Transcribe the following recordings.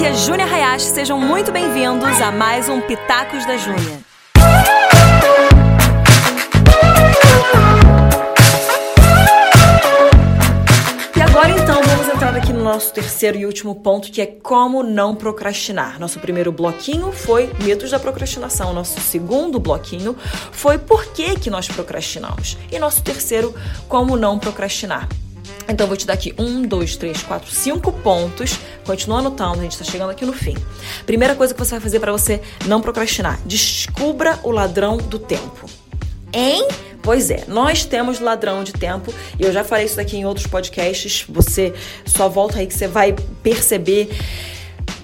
aqui é Júnia Hayashi, sejam muito bem-vindos a mais um Pitacos da Júnia. E agora então vamos entrar aqui no nosso terceiro e último ponto, que é como não procrastinar. Nosso primeiro bloquinho foi mitos da procrastinação. Nosso segundo bloquinho foi por que, que nós procrastinamos. E nosso terceiro, como não procrastinar. Então, eu vou te dar aqui um, dois, três, quatro, cinco pontos. Continua anotando, a gente está chegando aqui no fim. Primeira coisa que você vai fazer para você não procrastinar: descubra o ladrão do tempo. Hein? Pois é, nós temos ladrão de tempo e eu já falei isso aqui em outros podcasts. Você só volta aí que você vai perceber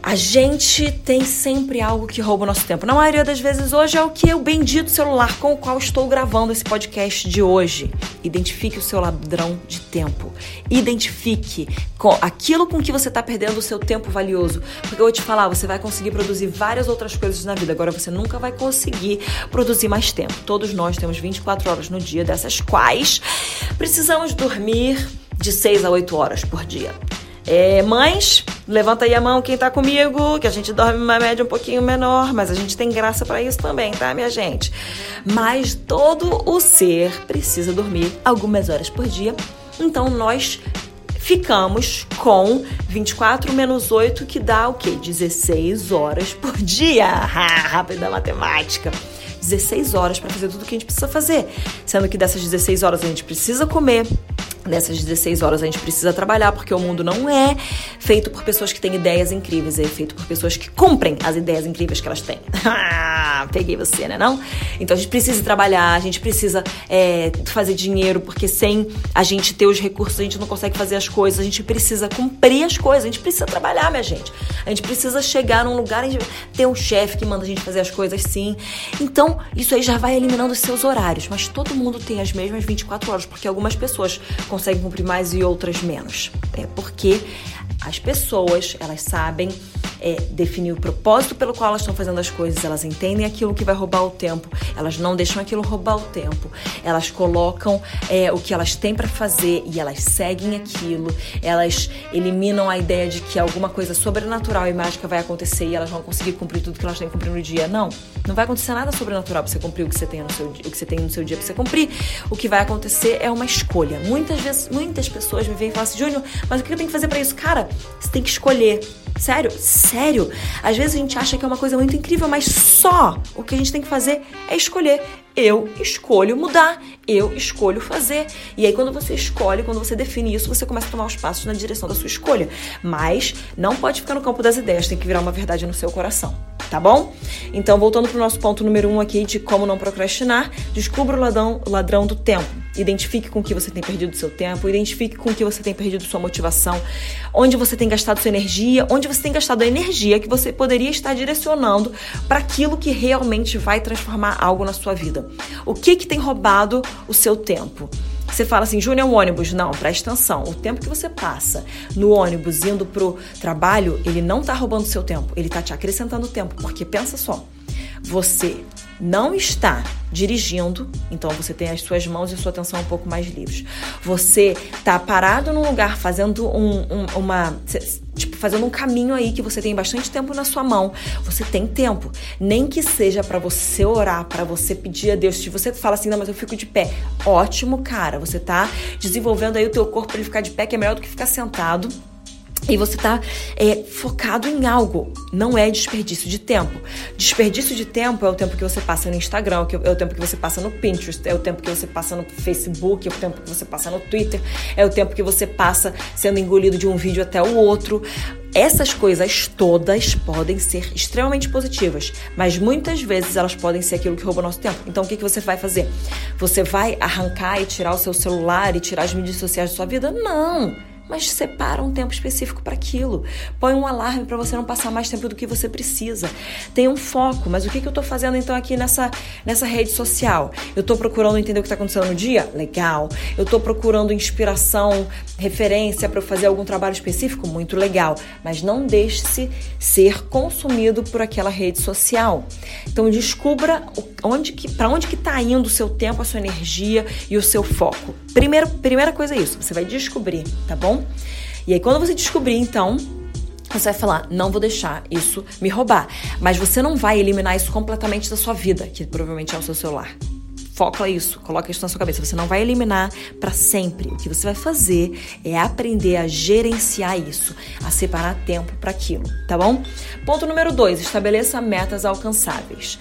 a gente tem sempre algo que rouba o nosso tempo. Na maioria das vezes, hoje é o que o bendito celular com o qual estou gravando esse podcast de hoje. Identifique o seu ladrão de tempo. Identifique com aquilo com que você está perdendo o seu tempo valioso. Porque eu vou te falar, você vai conseguir produzir várias outras coisas na vida. Agora você nunca vai conseguir produzir mais tempo. Todos nós temos 24 horas no dia, dessas quais precisamos dormir de 6 a 8 horas por dia. É, mães, levanta aí a mão quem tá comigo, que a gente dorme uma média um pouquinho menor, mas a gente tem graça para isso também, tá, minha gente? Mas todo o ser precisa dormir algumas horas por dia, então nós ficamos com 24 menos 8, que dá o quê? 16 horas por dia. Rápida matemática. 16 horas para fazer tudo o que a gente precisa fazer. Sendo que dessas 16 horas a gente precisa comer, Nessas 16 horas a gente precisa trabalhar, porque o mundo não é feito por pessoas que têm ideias incríveis, é feito por pessoas que cumprem as ideias incríveis que elas têm. Peguei você, né não? Então a gente precisa trabalhar, a gente precisa é, fazer dinheiro, porque sem a gente ter os recursos a gente não consegue fazer as coisas, a gente precisa cumprir as coisas, a gente precisa trabalhar, minha gente. A gente precisa chegar num lugar, a gente ter um chefe que manda a gente fazer as coisas sim. Então isso aí já vai eliminando os seus horários, mas todo mundo tem as mesmas 24 horas, porque algumas pessoas conseguem cumprir mais e outras menos. É porque as pessoas, elas sabem é, definir o propósito pelo qual elas estão fazendo as coisas, elas entendem aquilo que vai roubar o tempo, elas não deixam aquilo roubar o tempo, elas colocam é, o que elas têm para fazer e elas seguem aquilo, elas eliminam a ideia de que alguma coisa sobrenatural e mágica vai acontecer e elas vão conseguir cumprir tudo que elas têm que cumprir no dia. Não, não vai acontecer nada sobrenatural para você cumprir o que você tem no seu, o que você tem no seu dia para você cumprir. O que vai acontecer é uma escolha. Muitas vezes, muitas pessoas me vêm e falam assim, Júnior, mas o que eu tenho que fazer para isso? Cara, você tem que escolher. Sério, sério. Às vezes a gente acha que é uma coisa muito incrível, mas só o que a gente tem que fazer é escolher. Eu escolho mudar, eu escolho fazer. E aí, quando você escolhe, quando você define isso, você começa a tomar os passos na direção da sua escolha. Mas não pode ficar no campo das ideias, tem que virar uma verdade no seu coração tá bom? Então, voltando para o nosso ponto número um aqui de como não procrastinar, descubra o ladrão, ladrão do tempo. Identifique com que você tem perdido seu tempo, identifique com que você tem perdido sua motivação, onde você tem gastado sua energia, onde você tem gastado a energia que você poderia estar direcionando para aquilo que realmente vai transformar algo na sua vida. O que que tem roubado o seu tempo? Você fala assim, Júnior, é um ônibus. Não, presta atenção. O tempo que você passa no ônibus indo pro trabalho, ele não tá roubando seu tempo. Ele tá te acrescentando tempo. Porque pensa só, você não está dirigindo, então você tem as suas mãos e a sua atenção um pouco mais livres. Você tá parado num lugar fazendo um, um, uma tipo fazendo um caminho aí que você tem bastante tempo na sua mão. Você tem tempo, nem que seja para você orar, para você pedir a Deus. Se você fala assim, não, mas eu fico de pé, ótimo, cara. Você tá desenvolvendo aí o teu corpo para ele ficar de pé, que é melhor do que ficar sentado e você está é, focado em algo. Não é desperdício de tempo. Desperdício de tempo é o tempo que você passa no Instagram, é o tempo que você passa no Pinterest, é o tempo que você passa no Facebook, é o tempo que você passa no Twitter, é o tempo que você passa sendo engolido de um vídeo até o outro. Essas coisas todas podem ser extremamente positivas, mas muitas vezes elas podem ser aquilo que rouba o nosso tempo. Então o que, que você vai fazer? Você vai arrancar e tirar o seu celular e tirar as mídias sociais da sua vida? Não! Mas separa um tempo específico para aquilo. Põe um alarme para você não passar mais tempo do que você precisa. Tem um foco, mas o que, que eu estou fazendo então aqui nessa, nessa rede social? Eu estou procurando entender o que está acontecendo no dia? Legal. Eu estou procurando inspiração, referência para fazer algum trabalho específico? Muito legal. Mas não deixe-se ser consumido por aquela rede social. Então descubra onde que, para onde que está indo o seu tempo, a sua energia e o seu foco. Primeiro, primeira coisa é isso, você vai descobrir, tá bom? E aí quando você descobrir, então, você vai falar, não vou deixar isso me roubar. Mas você não vai eliminar isso completamente da sua vida, que provavelmente é o seu celular. Foca isso, coloca isso na sua cabeça. Você não vai eliminar para sempre. O que você vai fazer é aprender a gerenciar isso, a separar tempo para aquilo, tá bom? Ponto número dois: estabeleça metas alcançáveis.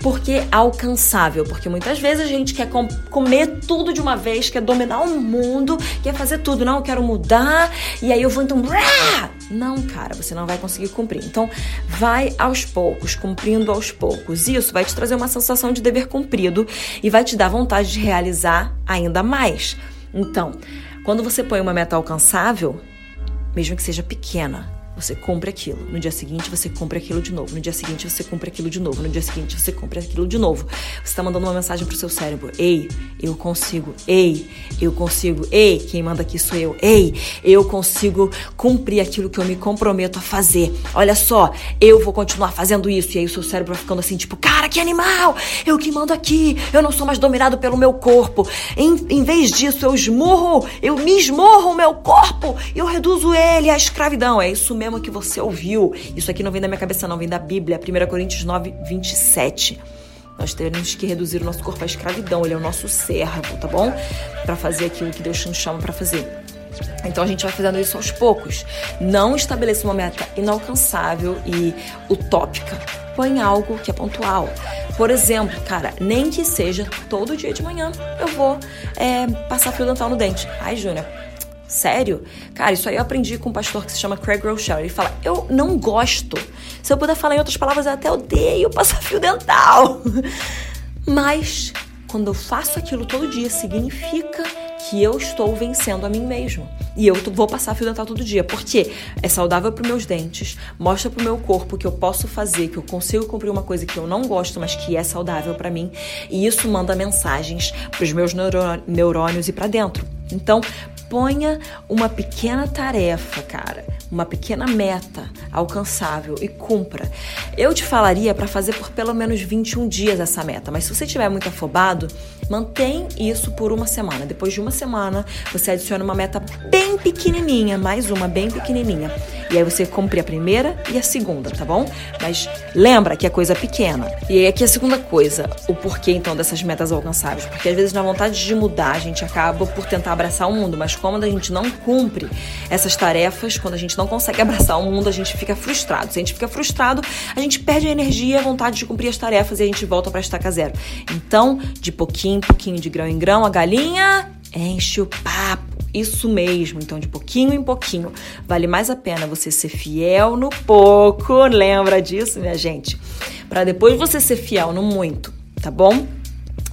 Por que alcançável? Porque muitas vezes a gente quer com comer tudo de uma vez, quer dominar o mundo, quer fazer tudo. Não, eu quero mudar e aí eu vou então. Não, cara, você não vai conseguir cumprir. Então, vai aos poucos, cumprindo aos poucos. Isso vai te trazer uma sensação de dever cumprido e vai te dar vontade de realizar ainda mais. Então, quando você põe uma meta alcançável, mesmo que seja pequena, você cumpre aquilo. No dia seguinte, você cumpre aquilo de novo. No dia seguinte, você cumpre aquilo de novo. No dia seguinte, você cumpre aquilo de novo. Você está mandando uma mensagem pro seu cérebro: Ei, eu consigo. Ei, eu consigo. Ei, quem manda aqui sou eu. Ei, eu consigo cumprir aquilo que eu me comprometo a fazer. Olha só, eu vou continuar fazendo isso. E aí o seu cérebro vai ficando assim, tipo, cara, que animal! Eu que mando aqui. Eu não sou mais dominado pelo meu corpo. Em, em vez disso, eu esmurro, eu me esmurro o meu corpo. Eu reduzo ele à escravidão. É isso mesmo que você ouviu. Isso aqui não vem da minha cabeça, não, vem da Bíblia, 1 Coríntios 9, 27. Nós temos que reduzir o nosso corpo à escravidão, ele é o nosso servo, tá bom? Para fazer aquilo que Deus nos chama para fazer. Então a gente vai fazendo isso aos poucos. Não estabeleça uma meta inalcançável e utópica. Põe algo que é pontual. Por exemplo, cara, nem que seja todo dia de manhã eu vou é, passar fio dental no dente. Ai, Júnior, Sério? Cara, isso aí eu aprendi com um pastor que se chama Craig Rochelle. Ele fala: Eu não gosto. Se eu puder falar em outras palavras, eu até odeio passar fio dental. Mas quando eu faço aquilo todo dia, significa que eu estou vencendo a mim mesmo. E eu vou passar fio dental todo dia. Porque é saudável para meus dentes, mostra para o meu corpo que eu posso fazer, que eu consigo cumprir uma coisa que eu não gosto, mas que é saudável para mim. E isso manda mensagens para os meus neurônios e para dentro. Então, ponha uma pequena tarefa, cara, uma pequena meta alcançável e cumpra. Eu te falaria para fazer por pelo menos 21 dias essa meta, mas se você estiver muito afobado, mantém isso por uma semana. Depois de uma semana, você adiciona uma meta bem pequenininha, mais uma bem pequenininha. E aí você cumpre a primeira e a segunda, tá bom? Mas lembra que é coisa pequena. E aí aqui a segunda coisa, o porquê então dessas metas alcançáveis. Porque às vezes na vontade de mudar, a gente acaba por tentar abraçar o mundo, mas como a gente não cumpre essas tarefas, quando a gente não consegue abraçar o mundo, a gente fica frustrado. Se a gente fica frustrado, a gente perde a energia a vontade de cumprir as tarefas e a gente volta para estaca zero. Então, de pouquinho em pouquinho, de grão em grão, a galinha enche o papo. Isso mesmo, então de pouquinho em pouquinho. Vale mais a pena você ser fiel no pouco, lembra disso, minha gente? Para depois você ser fiel no muito, tá bom?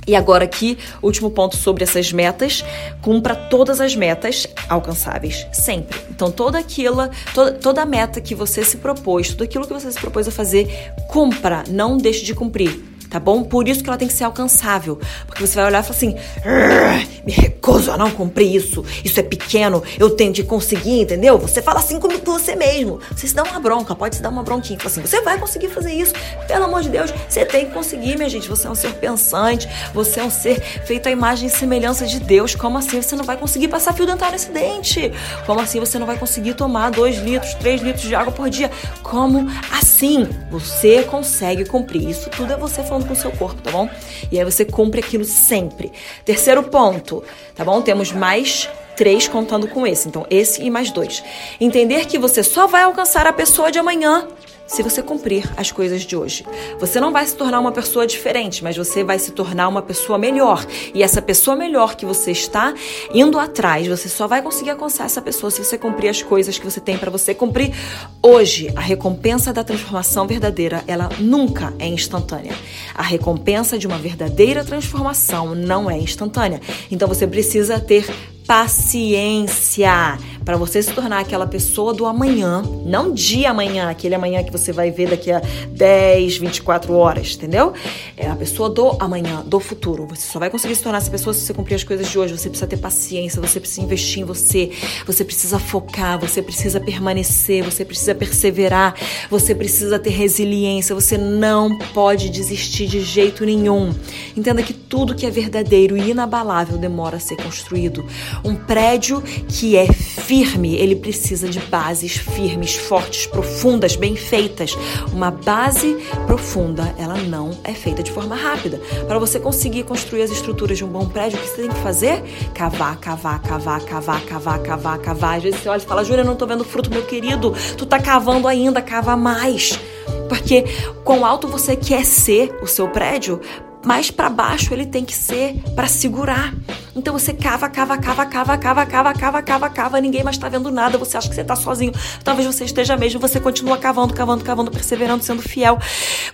E agora aqui, último ponto sobre essas metas, cumpra todas as metas alcançáveis, sempre. Então toda aquilo, toda, toda meta que você se propôs, tudo aquilo que você se propôs a fazer, cumpra, não deixe de cumprir tá bom? Por isso que ela tem que ser alcançável. Porque você vai olhar e falar assim: me recuso a não cumprir isso, isso é pequeno, eu tenho de conseguir, entendeu? Você fala assim com você mesmo. Você se dá uma bronca, pode se dar uma bronquinha. Fala assim: você vai conseguir fazer isso, pelo amor de Deus, você tem que conseguir, minha gente. Você é um ser pensante, você é um ser feito à imagem e semelhança de Deus. Como assim você não vai conseguir passar fio dental nesse dente? Como assim você não vai conseguir tomar 2 litros, 3 litros de água por dia? Como assim? Você consegue cumprir. Isso tudo é você falando com o seu corpo, tá bom? E aí você cumpre aquilo sempre. Terceiro ponto, tá bom? Temos mais três contando com esse. Então, esse e mais dois. Entender que você só vai alcançar a pessoa de amanhã se você cumprir as coisas de hoje. Você não vai se tornar uma pessoa diferente, mas você vai se tornar uma pessoa melhor. E essa pessoa melhor que você está indo atrás, você só vai conseguir alcançar essa pessoa se você cumprir as coisas que você tem para você cumprir hoje. A recompensa da transformação verdadeira, ela nunca é instantânea. A recompensa de uma verdadeira transformação não é instantânea. Então você precisa ter paciência para você se tornar aquela pessoa do amanhã, não de amanhã, aquele amanhã que você vai ver daqui a 10, 24 horas, entendeu? É a pessoa do amanhã, do futuro. Você só vai conseguir se tornar essa pessoa se você cumprir as coisas de hoje. Você precisa ter paciência, você precisa investir em você, você precisa focar, você precisa permanecer, você precisa perseverar, você precisa ter resiliência, você não pode desistir de jeito nenhum. Entenda que tudo que é verdadeiro e inabalável demora a ser construído. Um prédio que é firme, ele precisa de bases firmes, fortes, profundas, bem feitas. Uma base profunda, ela não é feita de forma rápida. Para você conseguir construir as estruturas de um bom prédio, o que você tem que fazer? Cavar, cavar, cavar, cavar, cavar, cavar, cavar. Às vezes você olha e fala, Júlia, não tô vendo fruto, meu querido. Tu tá cavando ainda, cava mais. Porque quão alto você quer ser o seu prédio, mais para baixo ele tem que ser para segurar. Então você cava, cava, cava, cava, cava, cava, cava, cava, cava, ninguém mais está vendo nada, você acha que você está sozinho. Talvez você esteja mesmo, você continua cavando, cavando, cavando, perseverando, sendo fiel.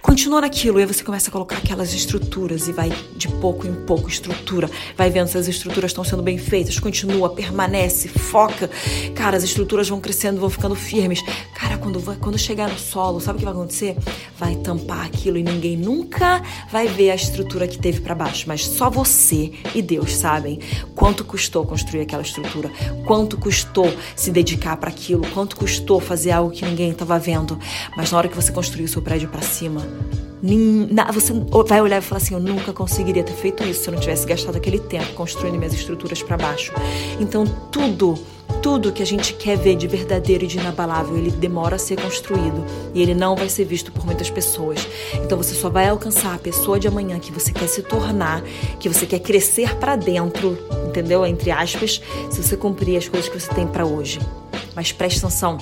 Continua naquilo e aí você começa a colocar aquelas estruturas e vai de pouco em pouco estrutura, vai vendo se as estruturas estão sendo bem feitas, continua, permanece, foca. Cara, as estruturas vão crescendo, vão ficando firmes. Cara, quando vai, quando chegar no solo, sabe o que vai acontecer? Vai tampar aquilo e ninguém nunca vai ver a estrutura que teve para baixo, mas só você e Deus sabem quanto custou construir aquela estrutura, quanto custou se dedicar para aquilo, quanto custou fazer algo que ninguém estava vendo. Mas na hora que você construir o seu prédio para cima, você vai olhar e falar assim: eu nunca conseguiria ter feito isso se eu não tivesse gastado aquele tempo construindo minhas estruturas para baixo. Então, tudo tudo que a gente quer ver de verdadeiro e de inabalável, ele demora a ser construído e ele não vai ser visto por muitas pessoas. Então você só vai alcançar a pessoa de amanhã que você quer se tornar, que você quer crescer para dentro, entendeu? Entre aspas, se você cumprir as coisas que você tem para hoje. Mas preste atenção,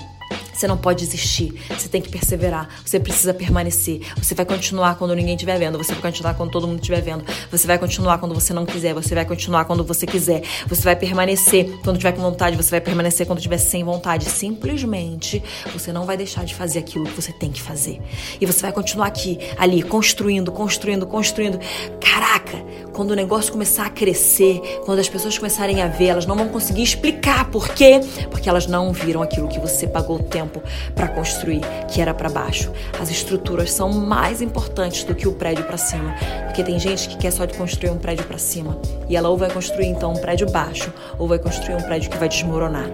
você não pode desistir. Você tem que perseverar. Você precisa permanecer. Você vai continuar quando ninguém estiver vendo. Você vai continuar quando todo mundo estiver vendo. Você vai continuar quando você não quiser. Você vai continuar quando você quiser. Você vai permanecer quando tiver com vontade. Você vai permanecer quando tiver sem vontade. Simplesmente você não vai deixar de fazer aquilo que você tem que fazer. E você vai continuar aqui, ali, construindo, construindo, construindo. Caraca, quando o negócio começar a crescer, quando as pessoas começarem a ver, elas não vão conseguir explicar por quê. Porque elas não viram aquilo que você pagou tempo tempo para construir, que era para baixo. As estruturas são mais importantes do que o prédio para cima, porque tem gente que quer só de construir um prédio para cima e ela ou vai construir então um prédio baixo ou vai construir um prédio que vai desmoronar.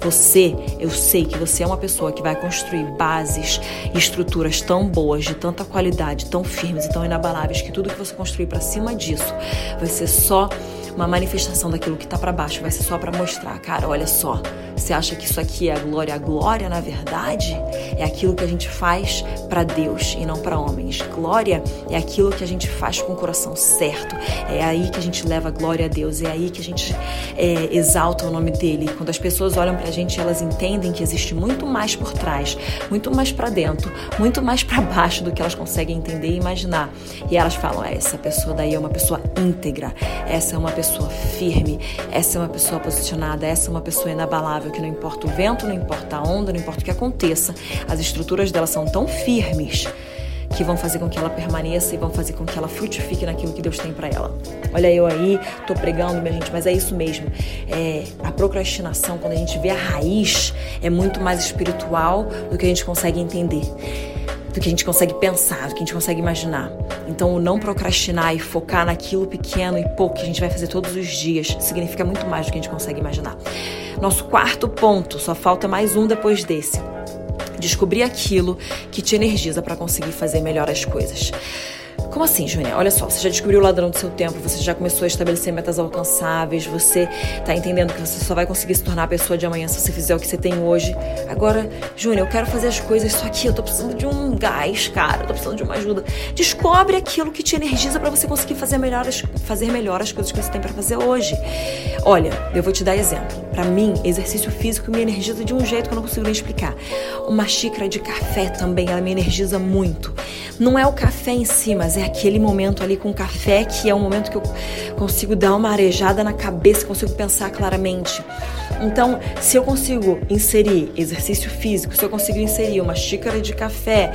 Você, eu sei que você é uma pessoa que vai construir bases e estruturas tão boas, de tanta qualidade, tão firmes e tão inabaláveis que tudo que você construir para cima disso vai ser só uma manifestação daquilo que está para baixo, vai ser só para mostrar, cara, olha só. Você acha que isso aqui é a glória? A glória, na verdade, é aquilo que a gente faz para Deus e não para homens. Glória é aquilo que a gente faz com o coração certo. É aí que a gente leva a glória a Deus. É aí que a gente é, exalta o nome dele. Quando as pessoas olham para a gente, elas entendem que existe muito mais por trás, muito mais para dentro, muito mais para baixo do que elas conseguem entender e imaginar. E elas falam: é, essa pessoa daí é uma pessoa íntegra. Essa é uma pessoa pessoa firme, essa é uma pessoa posicionada, essa é uma pessoa inabalável, que não importa o vento, não importa a onda, não importa o que aconteça, as estruturas dela são tão firmes que vão fazer com que ela permaneça e vão fazer com que ela frutifique naquilo que Deus tem para ela. Olha eu aí, tô pregando, minha gente, mas é isso mesmo. É, a procrastinação, quando a gente vê a raiz, é muito mais espiritual do que a gente consegue entender do que a gente consegue pensar, do que a gente consegue imaginar. Então, o não procrastinar e focar naquilo pequeno e pouco que a gente vai fazer todos os dias significa muito mais do que a gente consegue imaginar. Nosso quarto ponto, só falta mais um depois desse. Descobrir aquilo que te energiza para conseguir fazer melhor as coisas. Como assim, Júnia? Olha só, você já descobriu o ladrão do seu tempo, você já começou a estabelecer metas alcançáveis, você tá entendendo que você só vai conseguir se tornar a pessoa de amanhã se você fizer o que você tem hoje. Agora, Júnia, eu quero fazer as coisas só que eu tô precisando de um gás, cara, eu tô precisando de uma ajuda. Descobre aquilo que te energiza para você conseguir fazer melhor, as, fazer melhor as coisas que você tem para fazer hoje. Olha, eu vou te dar exemplo. Para mim, exercício físico me energiza de um jeito que eu não consigo nem explicar. Uma xícara de café também, ela me energiza muito. Não é o café em si, mas é aquele momento ali com café que é um momento que eu consigo dar uma arejada na cabeça, consigo pensar claramente. Então, se eu consigo inserir exercício físico, se eu consigo inserir uma xícara de café,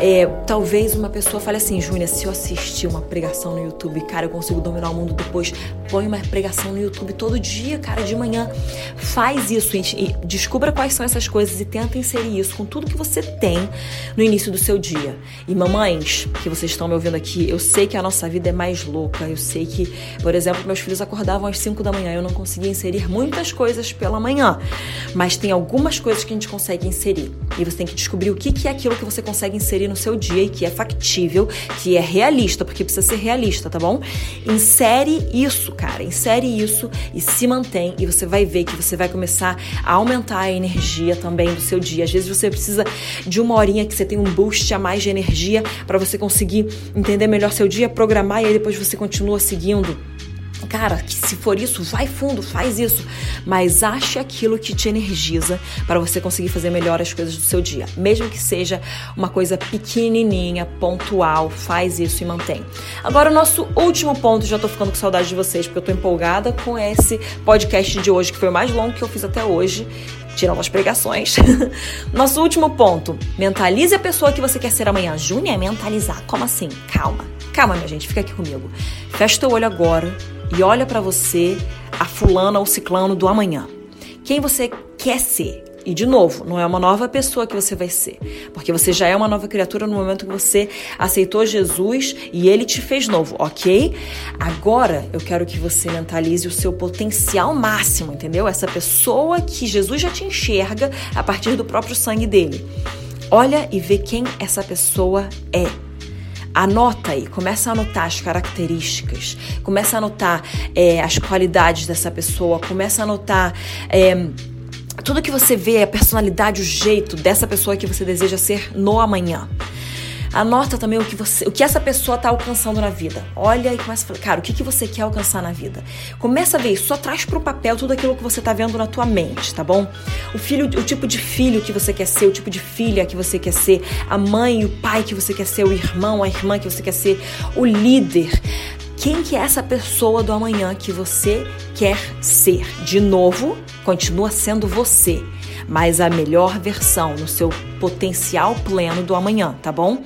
é, talvez uma pessoa fale assim, Júnia, se eu assistir uma pregação no YouTube, cara, eu consigo dominar o mundo depois. Põe uma pregação no YouTube todo dia, cara, de manhã. Faz isso e descubra quais são essas coisas e tenta inserir isso com tudo que você tem no início do seu dia. E mamães, que vocês estão me ouvindo aqui, eu sei que a nossa vida é mais louca. Eu sei que, por exemplo, meus filhos acordavam às 5 da manhã, eu não conseguia inserir muitas coisas pela manhã, mas tem algumas coisas que a gente consegue inserir. E você tem que descobrir o que, que é aquilo que você consegue inserir no seu dia e que é factível, que é realista, porque precisa ser realista, tá bom? Insere isso, cara, insere isso e se mantém e você vai ver que você vai começar a aumentar a energia também do seu dia. Às vezes você precisa de uma horinha que você tem um boost a mais de energia para você conseguir entender melhor seu dia, programar e aí depois você continua seguindo Cara, que se for isso, vai fundo, faz isso. Mas ache aquilo que te energiza para você conseguir fazer melhor as coisas do seu dia. Mesmo que seja uma coisa pequenininha, pontual, faz isso e mantém. Agora, o nosso último ponto, já tô ficando com saudade de vocês, porque eu tô empolgada com esse podcast de hoje, que foi o mais longo que eu fiz até hoje tirando as pregações. Nosso último ponto: mentalize a pessoa que você quer ser amanhã. Júnior, é mentalizar? Como assim? Calma, calma, minha gente, fica aqui comigo. Fecha teu olho agora e olha para você, a fulana ou ciclano do amanhã. Quem você quer ser? E de novo, não é uma nova pessoa que você vai ser, porque você já é uma nova criatura no momento que você aceitou Jesus e ele te fez novo, ok? Agora eu quero que você mentalize o seu potencial máximo, entendeu? Essa pessoa que Jesus já te enxerga a partir do próprio sangue dele. Olha e vê quem essa pessoa é. Anota aí, começa a anotar as características, começa a anotar é, as qualidades dessa pessoa, começa a anotar. É, tudo que você vê, a personalidade, o jeito dessa pessoa que você deseja ser no amanhã. Anota também o que você, o que essa pessoa está alcançando na vida. Olha e começa a falar, cara, o que, que você quer alcançar na vida? Começa a ver isso, só traz para o papel tudo aquilo que você está vendo na tua mente, tá bom? O filho, o tipo de filho que você quer ser, o tipo de filha que você quer ser, a mãe o pai que você quer ser, o irmão, a irmã que você quer ser, o líder. Quem que é essa pessoa do amanhã que você quer ser? De novo, continua sendo você, mas a melhor versão no seu potencial pleno do amanhã, tá bom?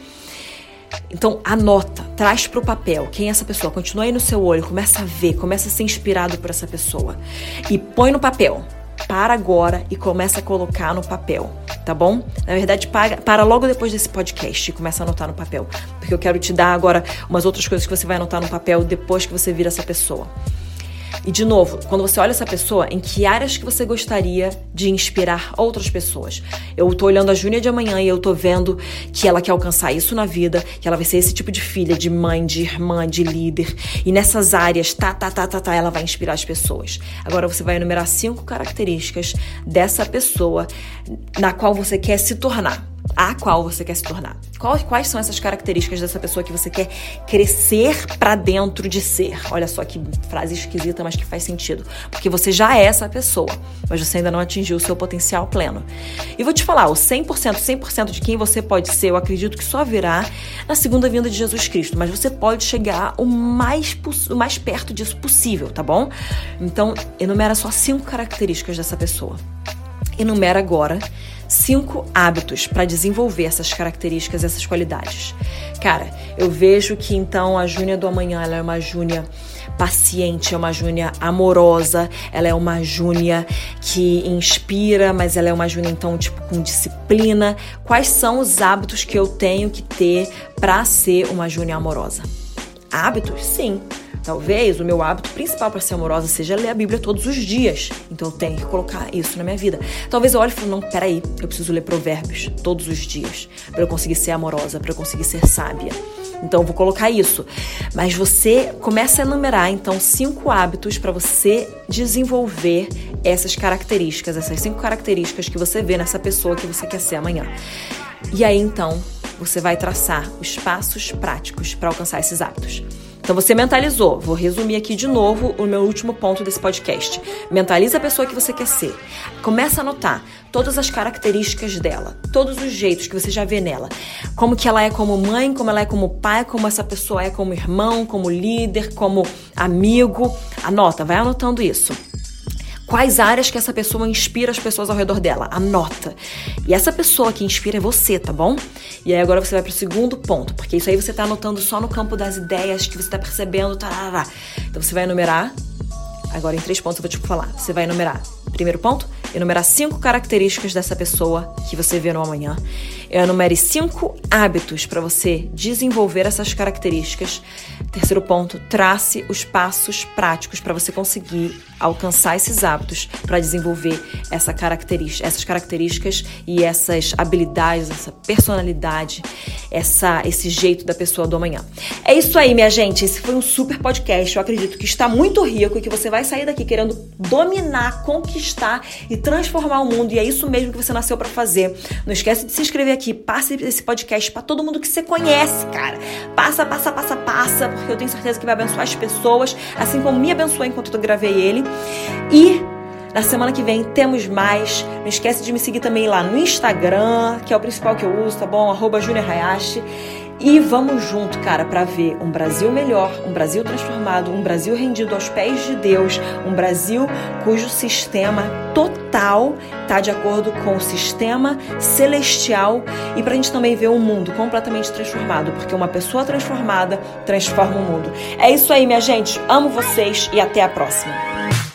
Então anota, traz para o papel quem é essa pessoa, continua aí no seu olho, começa a ver, começa a ser inspirado por essa pessoa e põe no papel. Para agora e começa a colocar no papel, tá bom? Na verdade, para, para logo depois desse podcast e começa a anotar no papel, porque eu quero te dar agora umas outras coisas que você vai anotar no papel depois que você vira essa pessoa. E de novo, quando você olha essa pessoa, em que áreas que você gostaria de inspirar outras pessoas? Eu tô olhando a Júnia de amanhã e eu tô vendo que ela quer alcançar isso na vida, que ela vai ser esse tipo de filha, de mãe, de irmã, de líder. E nessas áreas, tá, tá, tá, tá, tá, ela vai inspirar as pessoas. Agora você vai enumerar cinco características dessa pessoa na qual você quer se tornar a qual você quer se tornar. Quais, quais são essas características dessa pessoa que você quer crescer para dentro de ser? Olha só que frase esquisita, mas que faz sentido. Porque você já é essa pessoa, mas você ainda não atingiu o seu potencial pleno. E vou te falar, o 100%, 100% de quem você pode ser, eu acredito que só virá na segunda vinda de Jesus Cristo, mas você pode chegar o mais, o mais perto disso possível, tá bom? Então, enumera só cinco características dessa pessoa. Enumera agora cinco hábitos para desenvolver essas características, essas qualidades. Cara, eu vejo que então a Júnia do amanhã ela é uma Júnia paciente, é uma Júnia amorosa, ela é uma Júnia que inspira, mas ela é uma Júnia então tipo com disciplina. Quais são os hábitos que eu tenho que ter para ser uma Júnia amorosa? Hábitos? Sim. Talvez o meu hábito principal para ser amorosa seja ler a Bíblia todos os dias. Então eu tenho que colocar isso na minha vida. Talvez eu olhe e fale, não, peraí, eu preciso ler provérbios todos os dias para eu conseguir ser amorosa, para eu conseguir ser sábia. Então vou colocar isso. Mas você começa a enumerar então cinco hábitos para você desenvolver essas características, essas cinco características que você vê nessa pessoa que você quer ser amanhã. E aí então você vai traçar os passos práticos para alcançar esses hábitos. Então você mentalizou. Vou resumir aqui de novo o meu último ponto desse podcast. Mentaliza a pessoa que você quer ser. Começa a anotar todas as características dela, todos os jeitos que você já vê nela. Como que ela é como mãe, como ela é como pai, como essa pessoa é como irmão, como líder, como amigo. Anota, vai anotando isso. Quais áreas que essa pessoa inspira as pessoas ao redor dela? Anota. E essa pessoa que inspira é você, tá bom? E aí agora você vai pro segundo ponto, porque isso aí você tá anotando só no campo das ideias que você tá percebendo, tarará. Então você vai enumerar. Agora em três pontos eu vou te falar. Você vai enumerar. Primeiro ponto, enumerar cinco características dessa pessoa que você vê no amanhã. Eu enumere cinco hábitos para você desenvolver essas características. Terceiro ponto, trace os passos práticos para você conseguir alcançar esses hábitos para desenvolver essa característica, essas características e essas habilidades, essa personalidade, essa, esse jeito da pessoa do amanhã. É isso aí, minha gente. Esse foi um super podcast. Eu acredito que está muito rico e que você vai sair daqui querendo dominar, conquistar e transformar o mundo. E é isso mesmo que você nasceu para fazer. Não esquece de se inscrever aqui, passe esse podcast para todo mundo que você conhece, cara. Passa, passa, passa, passa, porque eu tenho certeza que vai abençoar as pessoas, assim como me abençoou enquanto eu gravei ele. E na semana que vem temos mais. Não esquece de me seguir também lá no Instagram, que é o principal que eu uso, tá bom? Arroba Hayashi. E vamos junto, cara, para ver um Brasil melhor, um Brasil transformado, um Brasil rendido aos pés de Deus, um Brasil cujo sistema total está de acordo com o sistema celestial e para a gente também ver um mundo completamente transformado, porque uma pessoa transformada transforma o mundo. É isso aí, minha gente. Amo vocês e até a próxima.